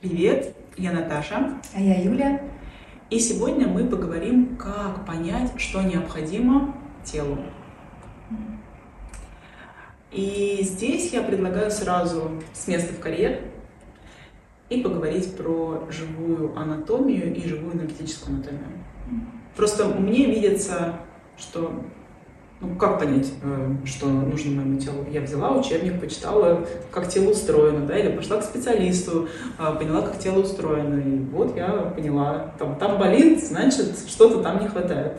Привет, я Наташа. А я Юля. И сегодня мы поговорим, как понять, что необходимо телу. И здесь я предлагаю сразу с места в карьер и поговорить про живую анатомию и живую энергетическую анатомию. Просто мне видится, что ну, как понять, э, что нужно моему телу? Я взяла учебник, почитала, как тело устроено, да, или пошла к специалисту, а, поняла, как тело устроено, и вот я поняла, там, там болит, значит, что-то там не хватает.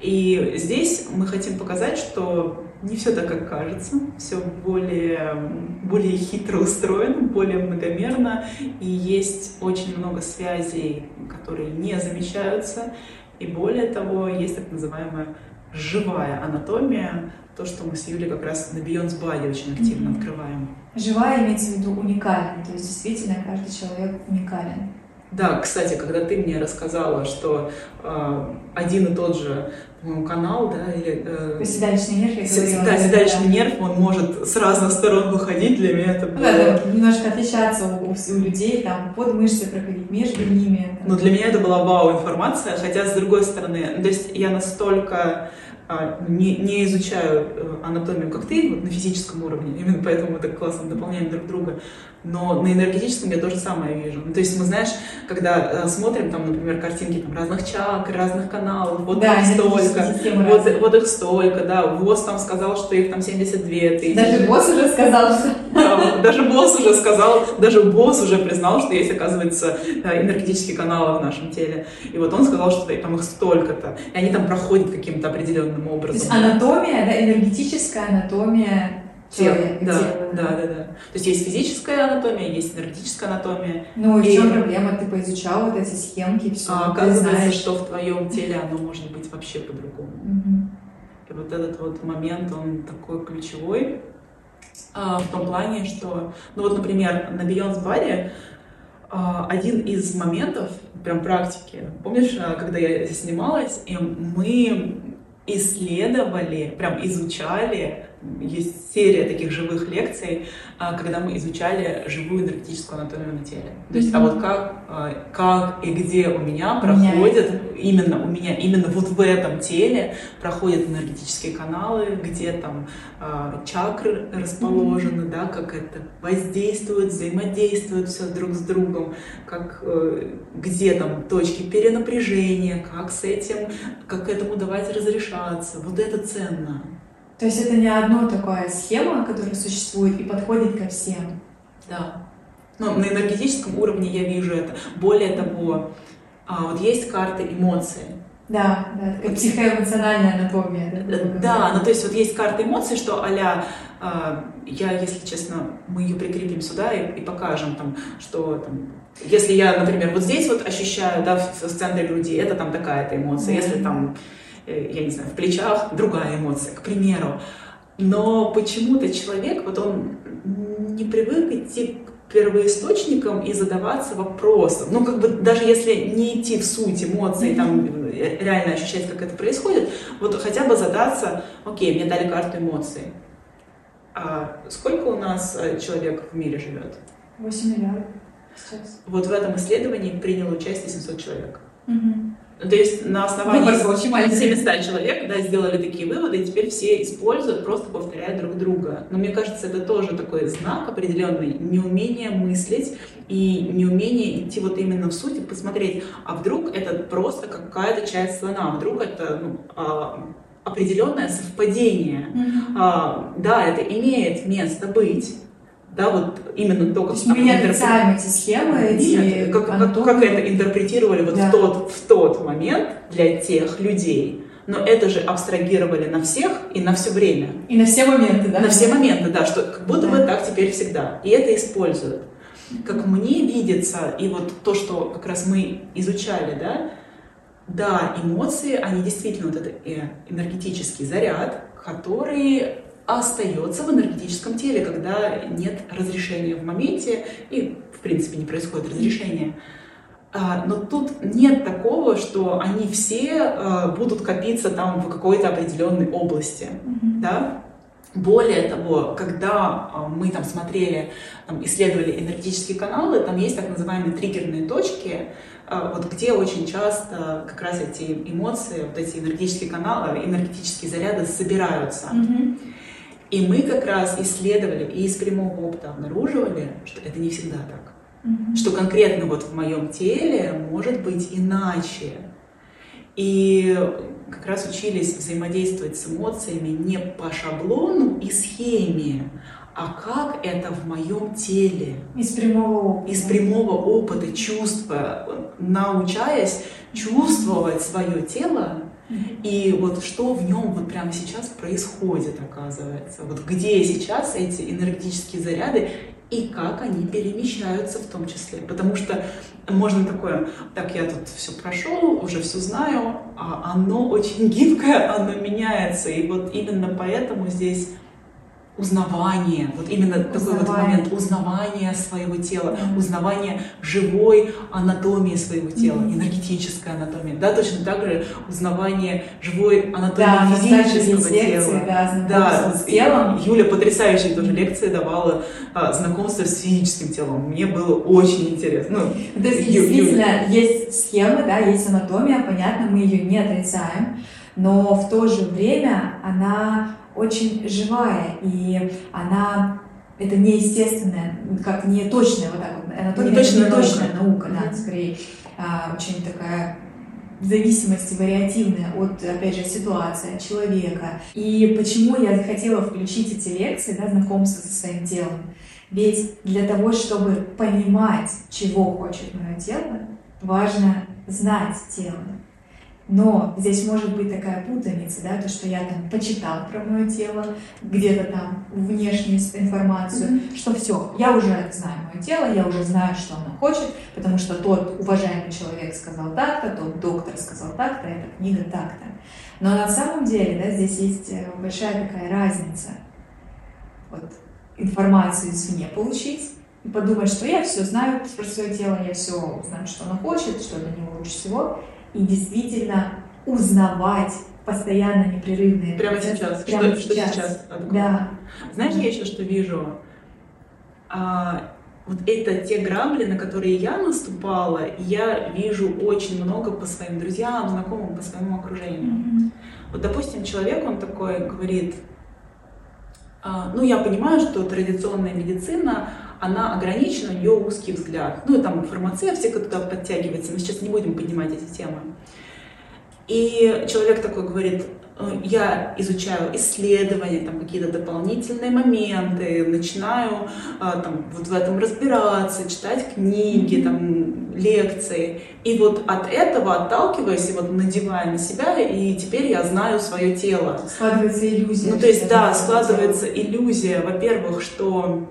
И здесь мы хотим показать, что не все так, как кажется, все более, более хитро устроено, более многомерно, и есть очень много связей, которые не замечаются, и более того, есть так называемая живая анатомия, то, что мы с Юлей как раз на Beyond Body очень активно mm-hmm. открываем. Живая имеется в виду уникальная, то есть действительно каждый человек уникален. Да, кстати, когда ты мне рассказала, что э, один и тот же канал, да, или... Э, седалищный нерв, я говорила. Да, седалищный да. нерв, он может с разных сторон выходить, для меня это было... Да, да, немножко отличаться у, у людей, там, под мышцы проходить, между ними. Но для меня это была вау-информация, хотя, с другой стороны, то есть я настолько а, не, не изучаю э, анатомию, как ты, вот на физическом уровне, именно поэтому мы так классно дополняем друг друга, но на энергетическом я то же самое вижу. Ну, то есть мы, знаешь, когда э, смотрим, там, например, картинки там, разных чакр, разных каналов, вот да, их столько, вот, вот их столько, да, ВОЗ там сказал, что их там 72 тысячи. Даже босс уже сказал, что... Да, даже босс уже сказал, даже босс уже признал, что есть, оказывается, энергетические каналы в нашем теле. И вот он сказал, что там их столько-то, и они там проходят каким-то определенным образом. То есть анатомия, да, энергетическая анатомия Тело, да, тело, да, да, да. То есть есть физическая анатомия, есть энергетическая анатомия. Ну и в чем проблема? Ты поизучал вот эти схемки, все. А оказывается, что в твоем теле оно может быть вообще по-другому. Угу. И вот этот вот момент, он такой ключевой а, в том плане, что, ну вот, например, на Beyond Body а, один из моментов, прям практики, помнишь, а, когда я снималась, и мы исследовали, прям изучали есть серия таких живых лекций, а, когда мы изучали живую энергетическую анатомию на теле. То есть, mm-hmm. а вот как, а, как и где у меня проходят, Меняется. именно у меня, именно вот в этом теле проходят энергетические каналы, где там а, чакры расположены, mm-hmm. да, как это воздействует, взаимодействует все друг с другом, как, э, где там точки перенапряжения, как с этим, как этому давать разрешаться. Вот это ценно. То есть это не одно такая схема, которая существует и подходит ко всем. Да. Но на энергетическом уровне я вижу это. Более того, а, вот есть карты эмоций. Да, да, такая психоэмоциональная анатомия. Да, да ну то есть вот есть карта эмоций, что а я, если честно, мы ее прикрепим сюда и, и покажем там, что там, если я, например, вот здесь вот ощущаю, да, в, в центре груди, это там такая-то эмоция, mm-hmm. если там я не знаю, в плечах другая эмоция, к примеру. Но почему-то человек, вот он не привык идти к первоисточникам и задаваться вопросом. Ну, как бы даже если не идти в суть эмоций, там э, реально ощущать, как это происходит, вот хотя бы задаться, окей, мне дали карту эмоций. А сколько у нас э, человек в мире живет? 8 миллиардов сейчас. Вот в этом исследовании приняло участие 700 человек. Угу. То есть на основании 700 человек да, сделали такие выводы, и теперь все используют, просто повторяя друг друга. Но мне кажется, это тоже такой знак определенный, неумение мыслить и неумение идти вот именно в суть и посмотреть, а вдруг это просто какая-то часть слона, а вдруг это ну, а, определенное совпадение. Mm-hmm. А, да, это имеет место быть, да, вот именно то, как... То есть мы не отрицаем эти схемы, эти Нет, как, как, как это интерпретировали вот да. в, тот, в тот момент для тех людей, но это же абстрагировали на всех и на все время. И на все моменты, да? На все моменты, да, что как будто да. бы так теперь всегда. И это используют. Как мне видится, и вот то, что как раз мы изучали, да, да, эмоции, они действительно вот это э, энергетический заряд, который остается в энергетическом теле, когда нет разрешения в моменте и, в принципе, не происходит разрешения. А, но тут нет такого, что они все а, будут копиться там в какой-то определенной области, mm-hmm. да? Более того, когда а, мы там смотрели, там, исследовали энергетические каналы, там есть так называемые триггерные точки, а, вот где очень часто как раз эти эмоции, вот эти энергетические каналы, энергетические заряды собираются. Mm-hmm. И мы как раз исследовали и из прямого опыта обнаруживали, что это не всегда так. Mm-hmm. Что конкретно вот в моем теле может быть иначе. И как раз учились взаимодействовать с эмоциями не по шаблону и схеме, а как это в моем теле. Из прямого опыта. Из прямого опыта, чувства, научаясь чувствовать свое тело, и вот что в нем вот прямо сейчас происходит, оказывается. Вот где сейчас эти энергетические заряды и как они перемещаются в том числе. Потому что можно такое, так я тут все прошел, уже все знаю, а оно очень гибкое, оно меняется. И вот именно поэтому здесь узнавание, вот именно узнавание. такой вот момент узнавания своего тела, mm-hmm. узнавание живой анатомии своего тела, mm-hmm. энергетической анатомии, да, точно так же узнавание живой анатомии да, физического тела. Лекции, да, да, с телом. Юля потрясающие тоже лекции давала а, знакомство с физическим телом. Мне было очень интересно. Ну, То есть, Ю, действительно, Юля. есть схемы, да, есть анатомия, понятно, мы ее не отрицаем, но в то же время она очень живая, и она это неестественная, как не точная вот так вот, анатомия, не точная, не точная наука, наука да, скорее а, очень такая зависимости вариативная от, опять же, ситуации, от человека. И почему я хотела включить эти лекции, да, знакомство со своим телом? Ведь для того, чтобы понимать, чего хочет мое тело, важно знать тело. Но здесь может быть такая путаница, да, то, что я там почитал про мое тело, где-то там внешнюю информацию, mm-hmm. что все, я уже знаю мое тело, я уже знаю, что оно хочет, потому что тот уважаемый человек сказал так-то, тот доктор сказал так-то, эта книга так-то. Но на самом деле, да, здесь есть э, большая такая разница. Вот информацию извне получить, и подумать, что я все знаю про свое тело, я все знаю, что оно хочет, что для него лучше всего, и действительно узнавать постоянно непрерывные. Прямо сейчас. Прямо что, сейчас. Что сейчас да. Знаешь, я еще что вижу? А, вот это те грабли, на которые я наступала, я вижу очень много по своим друзьям, знакомым, по своему окружению. Mm-hmm. Вот, допустим, человек, он такой говорит, а, ну, я понимаю, что традиционная медицина, она ограничена, у нее узкий взгляд. Ну, и там фармацевтика туда подтягивается, мы сейчас не будем поднимать эти темы. И человек такой говорит, «Э, я изучаю исследования, там какие-то дополнительные моменты, начинаю а, там, вот в этом разбираться, читать книги, там, лекции. И вот от этого отталкиваясь и вот надевая на себя, и теперь я знаю свое тело. Складывается иллюзия. Ну, то есть, да, складывается иллюзия, во-первых, что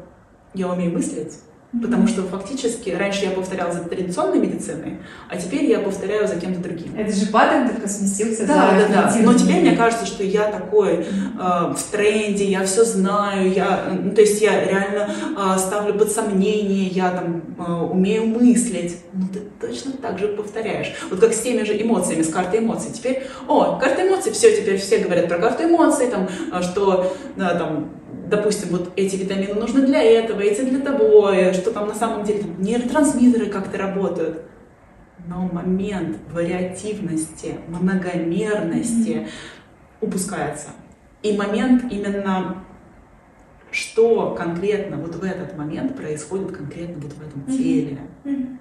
я умею мыслить, Потому что фактически раньше я повторяла за традиционной медициной, а теперь я повторяю за кем-то другим. Это же паттерн только сместился. Да, да, да. Но теперь мне кажется, что я такой э, в тренде, я все знаю, я, ну, то есть я реально э, ставлю под сомнение, я там э, умею мыслить. Ну ты точно так же повторяешь. Вот как с теми же эмоциями, с картой эмоций. Теперь, о, карта эмоций, все, теперь все говорят про карту эмоций, там, э, что да, там допустим, вот эти витамины нужны для этого, эти для того, что там на самом деле там, нейротрансмиттеры как-то работают. Но момент вариативности, многомерности mm-hmm. упускается. И момент именно, что конкретно вот в этот момент происходит конкретно вот в этом теле. Mm-hmm.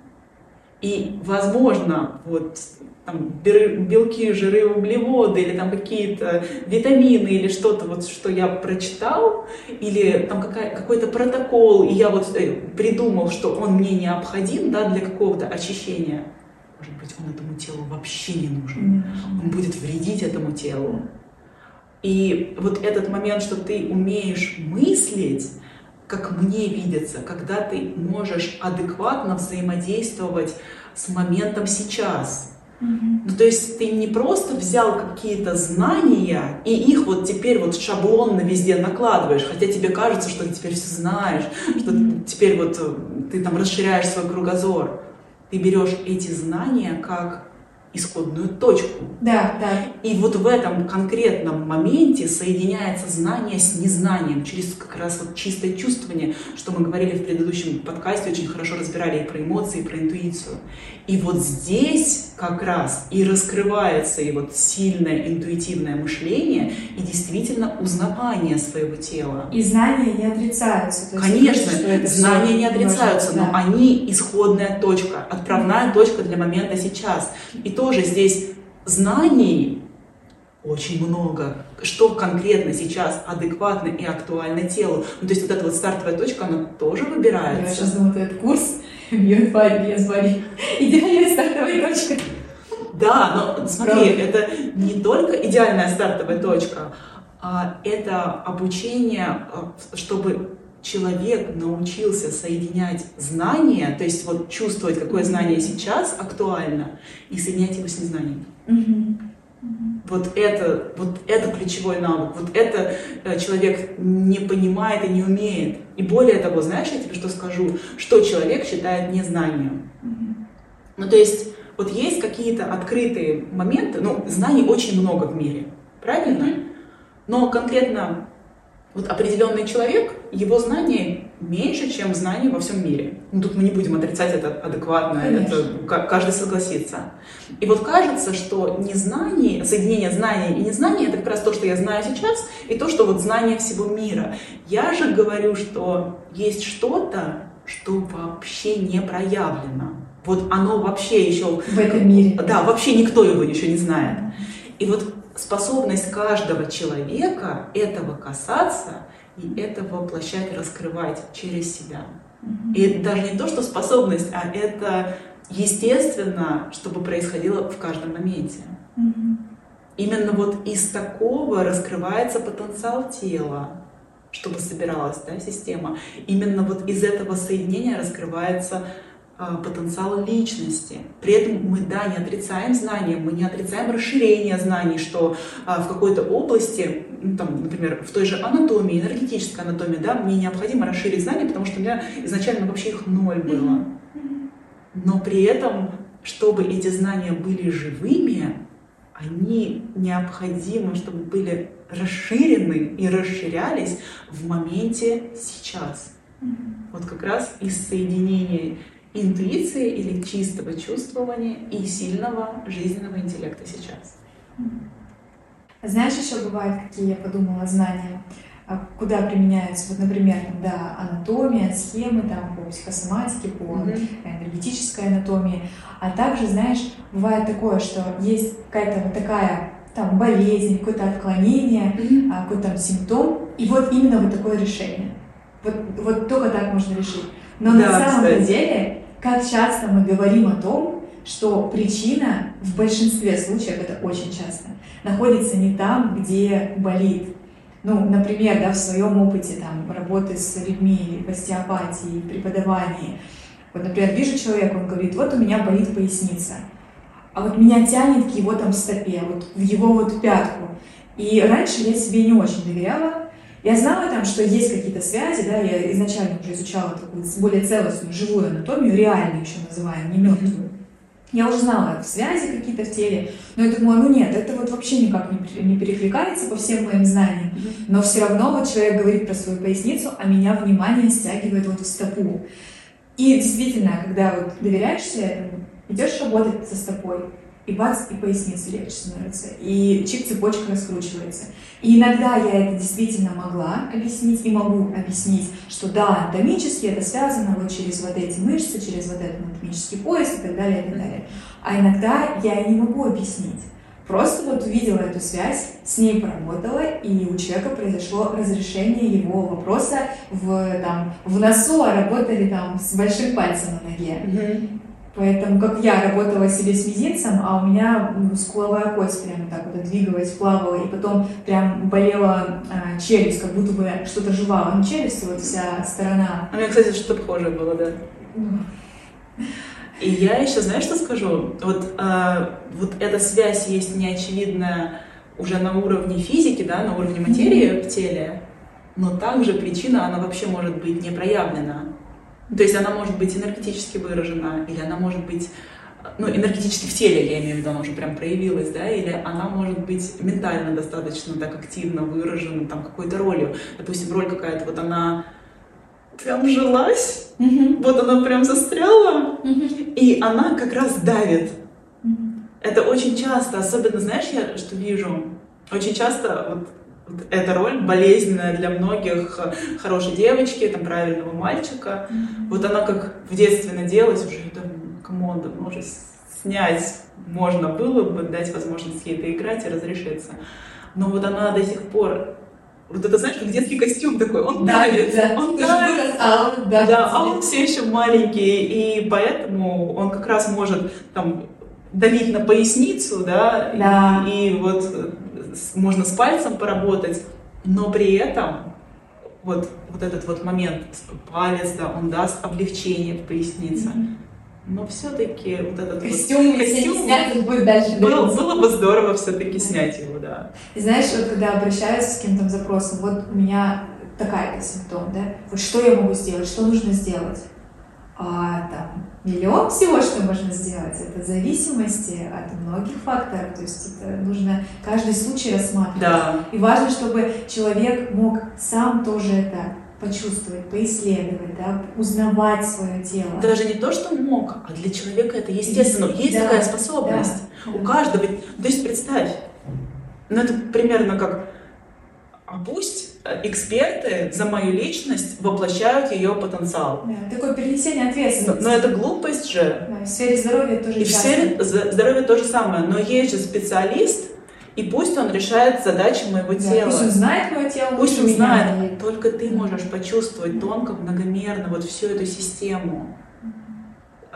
И, возможно, вот там, белки, жиры, углеводы, или там какие-то витамины, или что-то, вот, что я прочитал, или там какая, какой-то протокол, и я вот э, придумал, что он мне необходим да, для какого-то очищения. Может быть, он этому телу вообще не нужен. Он будет вредить этому телу. И вот этот момент, что ты умеешь мыслить, как мне видится, когда ты можешь адекватно взаимодействовать с моментом сейчас. Mm-hmm. Ну, то есть ты не просто взял какие-то знания и их вот теперь вот шаблонно везде накладываешь, хотя тебе кажется, что ты теперь все знаешь, mm-hmm. что теперь вот э, ты там расширяешь свой кругозор. Ты берешь эти знания как исходную точку. Да, да. И вот в этом конкретном моменте соединяется знание с незнанием через как раз вот чистое чувствование, что мы говорили в предыдущем подкасте, очень хорошо разбирали и про эмоции, и про интуицию. И вот здесь как раз и раскрывается и вот сильное интуитивное мышление и действительно узнавание своего тела. И знания не отрицаются. То есть Конечно, это знания не отрицаются, важно, но да. они исходная точка, отправная точка для момента сейчас. И тоже здесь знаний очень много, что конкретно сейчас адекватно и актуально телу. Ну, то есть вот эта вот стартовая точка, она тоже выбирается. Я сейчас думаю, этот курс Beyond Body, идеальная стартовая точка. Да, но смотри, Правда. это не только идеальная стартовая точка, а это обучение, а, чтобы человек научился соединять знания, то есть вот чувствовать, какое знание сейчас актуально, и соединять его с незнанием. Вот это, вот это ключевой навык, вот это э, человек не понимает и не умеет. И более того, знаешь, я тебе что скажу, что человек считает незнанием. Ну, то есть, вот есть какие-то открытые моменты, ну, знаний очень много в мире, правильно? Но конкретно вот определенный человек, его знания меньше, чем знания во всем мире. Ну, тут мы не будем отрицать это адекватно, Конечно. это каждый согласится. И вот кажется, что незнание, соединение знания и незнания, это как раз то, что я знаю сейчас, и то, что вот знание всего мира. Я же говорю, что есть что-то, что вообще не проявлено. Вот оно вообще еще... В этом мире. Да, вообще никто его еще не знает. И вот способность каждого человека этого касаться и это воплощать, раскрывать через себя. И даже не то, что способность, а это естественно, чтобы происходило в каждом моменте. Именно вот из такого раскрывается потенциал тела, чтобы собиралась да, система. Именно вот из этого соединения раскрывается а, потенциал личности. При этом мы, да, не отрицаем знания, мы не отрицаем расширение знаний, что а, в какой-то области, ну, там, например, в той же анатомии, энергетической анатомии, да, мне необходимо расширить знания, потому что у меня изначально вообще их ноль было. Но при этом, чтобы эти знания были живыми, они необходимы, чтобы были расширены и расширялись в моменте сейчас. Вот как раз из соединения интуиции или чистого чувствования и сильного жизненного интеллекта сейчас. Знаешь, еще бывают, какие я подумала знания, а, куда применяются, вот, например, да, анатомия, схемы там, по психосоматике, по mm-hmm. энергетической анатомии, а также, знаешь, бывает такое, что есть какая-то вот такая там болезнь, какое-то отклонение, mm-hmm. какой-то там симптом, и вот именно вот такое решение. Вот, вот только так можно решить. Но да, на самом кстати. деле как часто мы говорим о том, что причина в большинстве случаев, это очень часто, находится не там, где болит. Ну, например, да, в своем опыте там, работы с людьми, в остеопатии, преподавании. Вот, например, вижу человека, он говорит, вот у меня болит поясница, а вот меня тянет к его там стопе, вот в его вот пятку. И раньше я себе не очень доверяла, я знала там, что есть какие-то связи, да, я изначально уже изучала такую более целостную, живую анатомию, реальную еще называем, не мертвую. Я уже знала связи какие-то в теле, но я думала, ну нет, это вот вообще никак не, не перекликается по всем моим знаниям. Но все равно вот человек говорит про свою поясницу, а меня внимание стягивает вот в стопу. И действительно, когда вот доверяешься этому, идешь работать со стопой, и бац, и поясница легче становится, и чип-цепочка раскручивается. И иногда я это действительно могла объяснить и могу объяснить, что да, анатомически это связано вот через вот эти мышцы, через вот этот анатомический пояс и так далее, и так далее. А иногда я и не могу объяснить. Просто вот увидела эту связь, с ней поработала, и у человека произошло разрешение его вопроса в, там, в носу, а работали там с большим пальцем на ноге. Mm-hmm. Поэтому, как я работала себе с мизинцем, а у меня скуловая кость прямо так вот двигалась, плавала, и потом прям болела а, челюсть, как будто бы что-то жевало. Не челюсть, вот вся сторона. У меня, кстати, что-то похожее было, да. И я еще, знаешь, что скажу? Вот, э, вот эта связь есть неочевидная уже на уровне физики, да, на уровне материи mm-hmm. в теле, но также причина, она вообще может быть не проявлена. То есть она может быть энергетически выражена, или она может быть ну, энергетически в теле, я имею в виду, она уже прям проявилась, да, или она может быть ментально достаточно так активно выражена там какой-то ролью. Допустим, роль какая-то, вот она прям жилась, mm-hmm. вот она прям застряла, mm-hmm. и она как раз давит. Mm-hmm. Это очень часто, особенно, знаешь, я что вижу, очень часто вот, вот эта роль болезненная для многих хорошей девочки, там, правильного мальчика, mm-hmm. вот она как в детстве наделась, уже там, come on, давно уже снять можно было бы, дать возможность ей это играть и разрешиться. Но вот она до сих пор вот это, знаешь, как детский костюм такой, он да, давит, да. он давит, а он, да, да, а он все еще маленький, и поэтому он как раз может там давить на поясницу, да, да. И, и вот можно с пальцем поработать, но при этом вот, вот этот вот момент, палец, да, он даст облегчение в пояснице. Mm-hmm. Но все-таки вот этот костюм, вот костюм снять, будет дальше было, было бы здорово все-таки снять его, да. И знаешь, вот когда обращаюсь с каким-то запросом, вот у меня такая-то симптом, да, вот что я могу сделать, что нужно сделать? А там миллион всего, что можно сделать, это зависимости от многих факторов, то есть это нужно каждый случай рассматривать. Да. И важно, чтобы человек мог сам тоже это почувствовать, поисследовать, да, узнавать свое тело. Даже не то, что мог, а для человека это естественно. Есть да, такая способность. Да, У каждого. То есть представь, ну это примерно как, а пусть эксперты за мою личность воплощают ее потенциал. Да, такое перенесение ответственности. Но, но это глупость же. Да, в сфере здоровья тоже И в сфере здоровья то же самое. Но есть же специалист, и пусть он решает задачи моего да, тела. Пусть он знает мое тело. Пусть он знает. Меня. Только ты можешь почувствовать тонко, многомерно вот всю эту систему.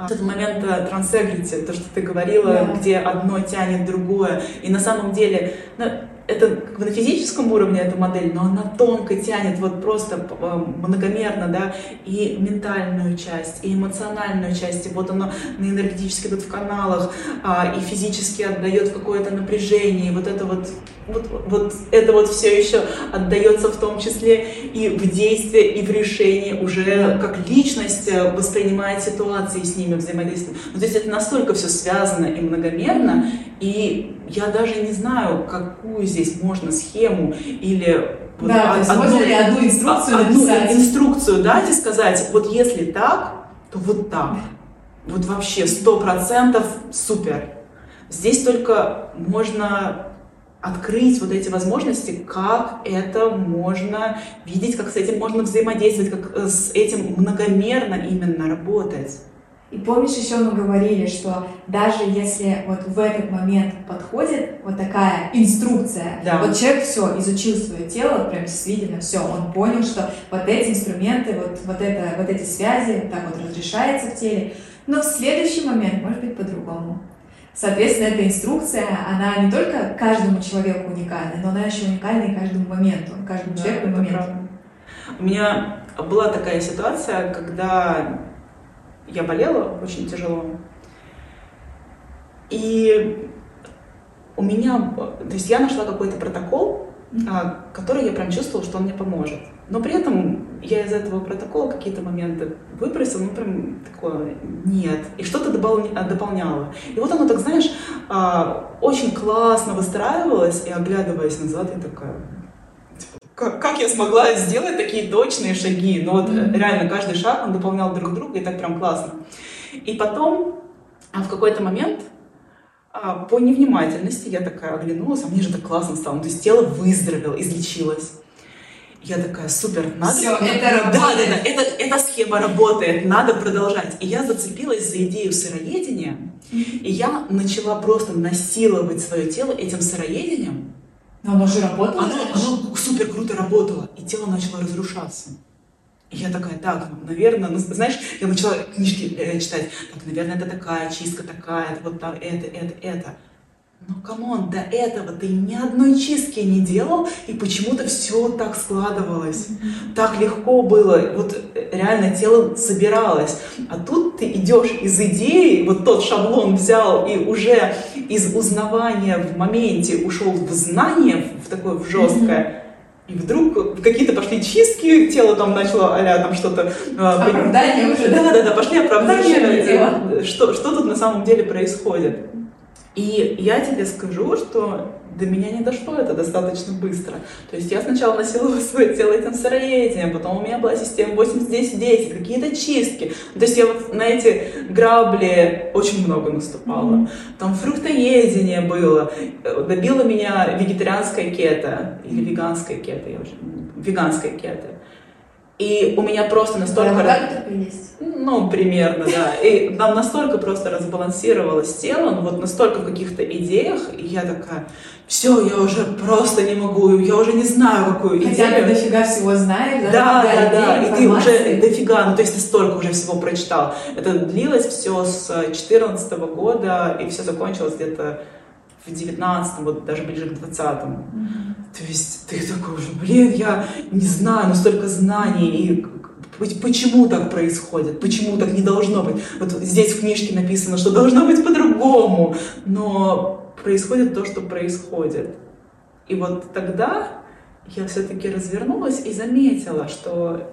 Этот момент трансегрити, то, что ты говорила, да. где одно тянет другое. И на самом деле, ну, это как бы на физическом уровне эта модель, но она тонко тянет вот просто э, многомерно, да, и ментальную часть, и эмоциональную часть, и вот оно на энергетически тут в каналах, а, и физически отдает какое-то напряжение, и вот это вот, вот, вот это вот все еще отдается в том числе и в действие, и в решении уже как личность э, воспринимает ситуации с ними взаимодействует. Ну, то есть это настолько все связано и многомерно, и я даже не знаю, какую здесь можно схему или вот да, од- одну, можно ли одну инструкцию одну написать? инструкцию дать и сказать, вот если так, то вот так. Вот вообще сто процентов супер. Здесь только можно открыть вот эти возможности, как это можно видеть, как с этим можно взаимодействовать, как э, с этим многомерно именно работать. И помнишь, еще мы говорили, что даже если вот в этот момент подходит вот такая инструкция, да. вот человек все изучил свое тело, вот прям действительно все, он понял, что вот эти инструменты, вот, вот, это, вот эти связи так вот разрешается в теле, но в следующий момент может быть по-другому. Соответственно, эта инструкция, она не только каждому человеку уникальна, но она еще уникальна и каждому моменту, каждому да, человеку и моменту. Правда. У меня была такая ситуация, когда я болела очень тяжело. И у меня, то есть я нашла какой-то протокол, а, который я прям чувствовала, что он мне поможет. Но при этом я из этого протокола какие-то моменты выбросила, ну прям такое, нет. И что-то дополняла. И вот оно так, знаешь, а, очень классно выстраивалось, и оглядываясь назад, я такая, как, как я смогла сделать такие точные шаги. Ну вот реально каждый шаг, он дополнял друг друга, и так прям классно. И потом а в какой-то момент а, по невнимательности я такая оглянулась, а мне же так классно стало. Ну, то есть тело выздоровело, излечилось. Я такая, супер, надо... Все, это работает. Да, да, да, это, эта схема работает, надо продолжать. И я зацепилась за идею сыроедения, и я начала просто насиловать свое тело этим сыроедением, но оно же работало? Оно, оно супер круто работало, и тело начало разрушаться. И я такая, так, наверное, ну, знаешь, я начала книжки э, читать, так, наверное, это такая чистка, такая, вот так, это, это, это. Ну, come on, до этого ты ни одной чистки не делал, и почему-то все так складывалось. Mm-hmm. Так легко было. Вот э, реально тело собиралось. А тут ты идешь из идеи, вот тот шаблон взял и уже из узнавания в моменте ушел в знание, в такое в жесткое. И вдруг какие-то пошли чистки, тело там начало а там что-то... А, оправдания уже. Да, да, да, пошли оправдания. что, что тут на самом деле происходит. И я тебе скажу, что до меня не дошло это достаточно быстро. То есть я сначала насиловала свое тело этим сыроедением, потом у меня была система 80-10-10, какие-то чистки. То есть я вот на эти грабли очень много наступала. Mm-hmm. Там фруктоедение было. Добила меня вегетарианская кета или веганская кета, я уже... Веганская кета. И у меня просто настолько... Да, как есть? Ну, примерно, да. И нам настолько просто разбалансировалось тело, ну вот настолько в каких-то идеях, и я такая, все, я уже просто не могу, я уже не знаю, какую Хотя идею. Хотя ты дофига всего знаешь, да? Да, да, да, и ты уже дофига, ну то есть ты столько уже всего прочитал. Это длилось все с 2014 года, и все закончилось где-то в 19 вот даже ближе к 20 mm-hmm. То есть ты такой уже, блин, я не знаю, но столько знаний, и почему так происходит, почему так не должно быть. Вот здесь в книжке написано, что должно быть по-другому, но происходит то, что происходит. И вот тогда я все-таки развернулась и заметила, что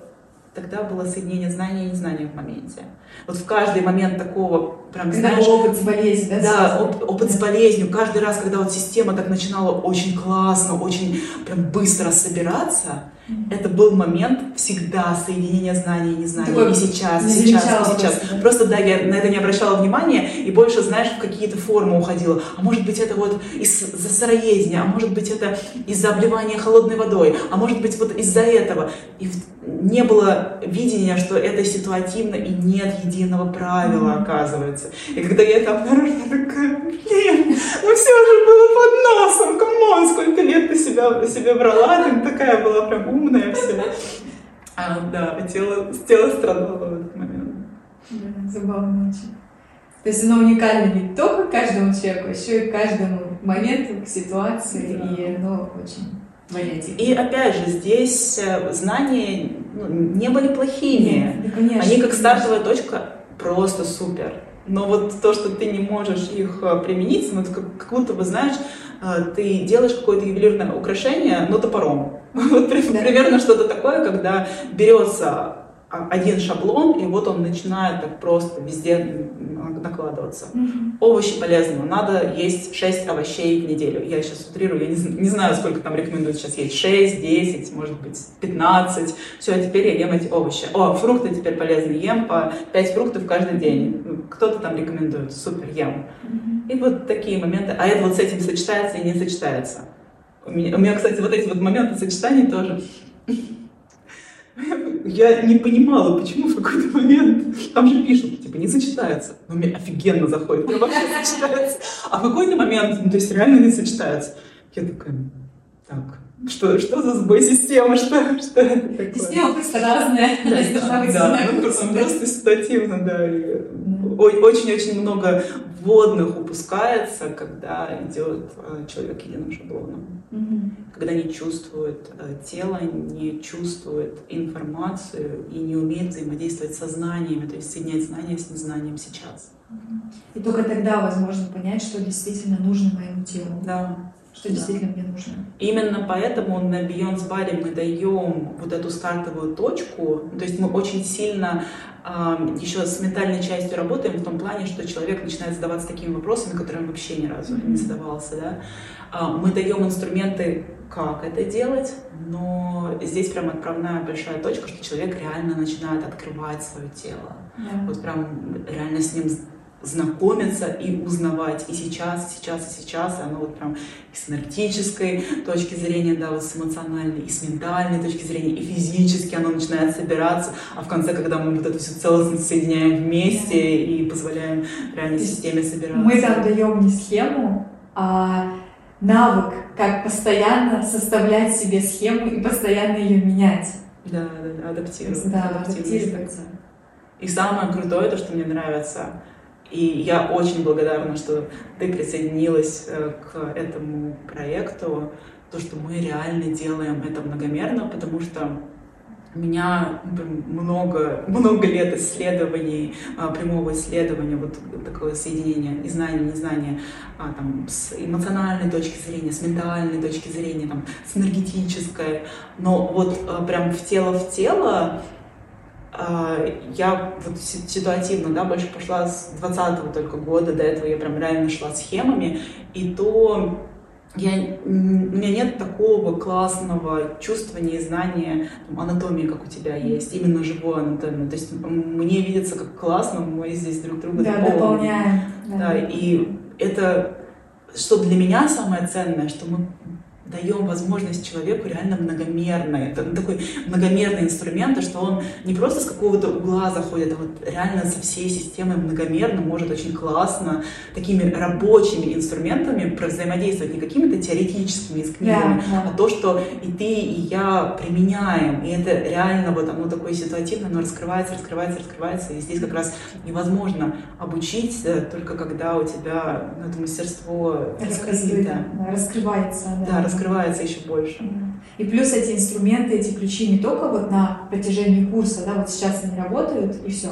тогда было соединение знания и незнания в моменте. Вот в каждый момент такого прям, когда знаешь... опыт с болезнью, да? Да, оп- опыт да. с болезнью. Каждый раз, когда вот система так начинала очень классно, очень прям быстро собираться, это был момент всегда соединения знания и незнания. Такой, и сейчас, и сейчас, и сейчас. Просто, да. просто да, я на это не обращала внимания и больше, знаешь, в какие-то формы уходила. А может быть, это вот из-за сыроедения, а может быть, это из-за обливания холодной водой, а может быть, вот из-за этого. И не было видения, что это ситуативно и нет единого правила, mm-hmm. оказывается. И когда я это обнаружила, такая, блин, ну все же было под носом, come on, сколько лет ты себя, себе брала, ты такая была прям умная вся. А, да, тело, тело страдало в этот момент. Да, забавно очень. То есть оно уникально не только каждому человеку, а еще и каждому моменту, ситуации, да. и оно очень и опять же, здесь э, знания ну, не были плохими. Нет, конечно, Они как стартовая точка просто супер. Но вот то, что ты не можешь их э, применить, ну, это как, как будто бы, знаешь, э, ты делаешь какое-то ювелирное украшение, но топором. Вот примерно что-то такое, когда берется один шаблон, и вот он начинает так просто везде накладываться. Mm-hmm. Овощи полезны. Надо есть 6 овощей в неделю. Я сейчас утрирую, я не, не знаю, сколько там рекомендуют сейчас есть. 6, 10, может быть, 15. Все, а теперь я ем эти овощи. О, фрукты теперь полезны. Ем по 5 фруктов каждый день. Кто-то там рекомендует. Супер, ем. Mm-hmm. И вот такие моменты. А это вот с этим сочетается и не сочетается. У меня, у меня, кстати, вот эти вот моменты сочетаний тоже я не понимала, почему в какой-то момент, там же пишут, типа, не сочетается. Но мне офигенно заходит, прям вообще сочетается. А в какой-то момент, ну, то есть реально не сочетается. Я такая, так, что, что за сбой системы, что, что это такое? Система просто разная, да, быть да, ну, просто, просто ситуативно, да. Очень-очень много вводных упускается, когда идет э, человек единым шаблоном. Угу. Когда не чувствует э, тело, не чувствует информацию и не умеет взаимодействовать со знаниями, то есть соединять знания с незнанием сейчас. И только тогда возможно понять, что действительно нужно моему телу. Да что действительно мне нужно. Именно поэтому на Beyond Body мы даем вот эту стартовую точку, то есть мы очень сильно еще с ментальной частью работаем в том плане, что человек начинает задаваться такими вопросами, которые он вообще ни разу mm-hmm. не задавался, да. Э, мы даем инструменты, как это делать, но здесь прям отправная большая точка, что человек реально начинает открывать свое тело, yeah. вот прям реально с ним знакомиться и узнавать и сейчас, и сейчас, и сейчас, и оно вот прям и с энергетической точки зрения, да, вот с эмоциональной, и с ментальной точки зрения, и физически оно начинает собираться, а в конце, когда мы вот эту всю целостность соединяем вместе и позволяем реальной системе собираться. Мы там даем не схему, а навык, как постоянно составлять себе схему и постоянно ее менять. Да, да, да, адаптировать. Да, адаптироваться. И самое крутое, то, что мне нравится, и я очень благодарна, что ты присоединилась э, к этому проекту, то, что мы реально делаем это многомерно, потому что у меня много, много лет исследований, а, прямого исследования, вот такое соединение и знания, незнания а, там, с эмоциональной точки зрения, с ментальной точки зрения, там, с энергетической. Но вот а, прям в тело в тело я вот ситуативно, да, больше пошла с 20 только года, до этого я прям реально шла схемами, и то я, у меня нет такого классного чувствования и знания там, анатомии, как у тебя есть, именно живой анатомии. То есть мне видится как классно, мы здесь друг друга да, дополняем. Да. да, и это, что для меня самое ценное, что мы даем возможность человеку реально многомерно. Это такой многомерный инструмент, что он не просто с какого-то угла заходит, а вот реально со всей системой многомерно может очень классно такими рабочими инструментами взаимодействовать не какими-то теоретическими из книгами, да, да. а то, что и ты, и я применяем. И это реально вот оно такое ситуативное, оно раскрывается, раскрывается, раскрывается. И здесь как раз невозможно обучить только когда у тебя ну, это мастерство раскрыто. Раскрывается. Да, да раскрывается еще больше. И плюс эти инструменты, эти ключи не только вот на протяжении курса, да, вот сейчас они работают и все,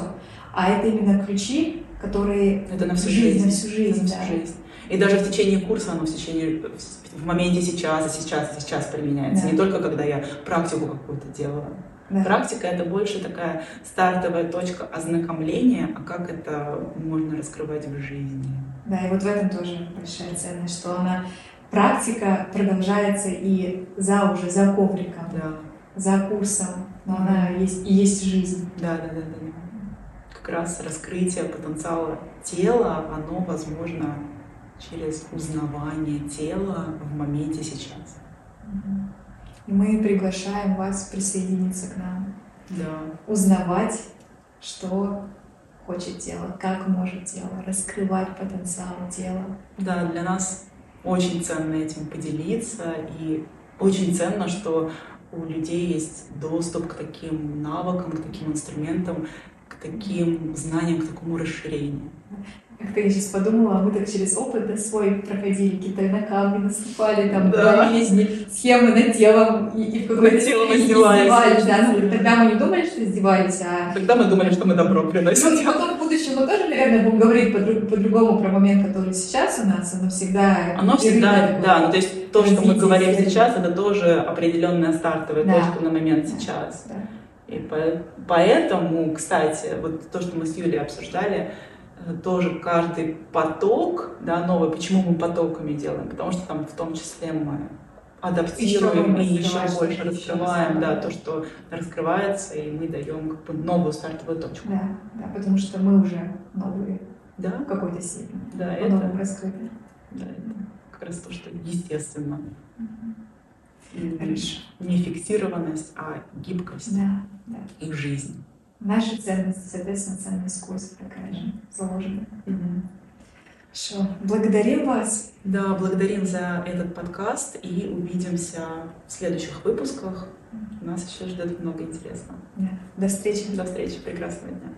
а это именно ключи, которые это на всю жизнь, на всю жизнь, на всю жизнь. И даже в течение курса оно в течение в моменте сейчас и сейчас и сейчас применяется. Да. Не только когда я практику какую-то делаю. Да. Практика это больше такая стартовая точка ознакомления, а как это можно раскрывать в жизни. Да, и вот в этом тоже большая ценность, что она практика продолжается и за уже, за ковриком, да. за курсом, но она есть и есть жизнь. Да, да, да, да. Как раз раскрытие потенциала тела, оно возможно через узнавание тела в моменте сейчас. И мы приглашаем вас присоединиться к нам. Да. Узнавать, что хочет тело, как может тело, раскрывать потенциал тела. Да, для нас очень ценно этим поделиться, и очень ценно, что у людей есть доступ к таким навыкам, к таким инструментам, к таким знаниям, к такому расширению. Как я сейчас подумала, мы так через опыт да, свой проходили, какие-то на камни наступали, там, да. болезни, схемы на телом, и, и в какой-то телом издевались. Да, ну, тогда мы не думали, что издевались, а... Тогда мы думали, что мы добро приносим. Ну, потом будущем мы тоже, наверное, будем говорить по-другому про момент, который сейчас у нас, оно всегда... Оно всегда, да, ну, то есть то, что мы говорим сейчас, это тоже определенная стартовая да. точка на момент сейчас. Да. И по, поэтому, кстати, вот то, что мы с Юлей обсуждали, тоже каждый поток, да, новый, почему мы потоками делаем, потому что там в том числе мы адаптируем еще и еще больше раскрываем, да, то, что раскрывается, и мы даем как бы новую стартовую точку. Да, да, потому что мы уже новые да? в какой-то степени. Да, это, раскрыты. Да, это как раз то, что естественно. Угу. Хорошо. Не фиксированность, а гибкость да, да. и жизнь. Наши ценности, соответственно, ценность курса такая же заложена. Угу. Хорошо. Благодарим вас. Да, благодарим за этот подкаст и увидимся в следующих выпусках. Нас еще ждет много интересного. Да. До встречи. До встречи. Прекрасного дня.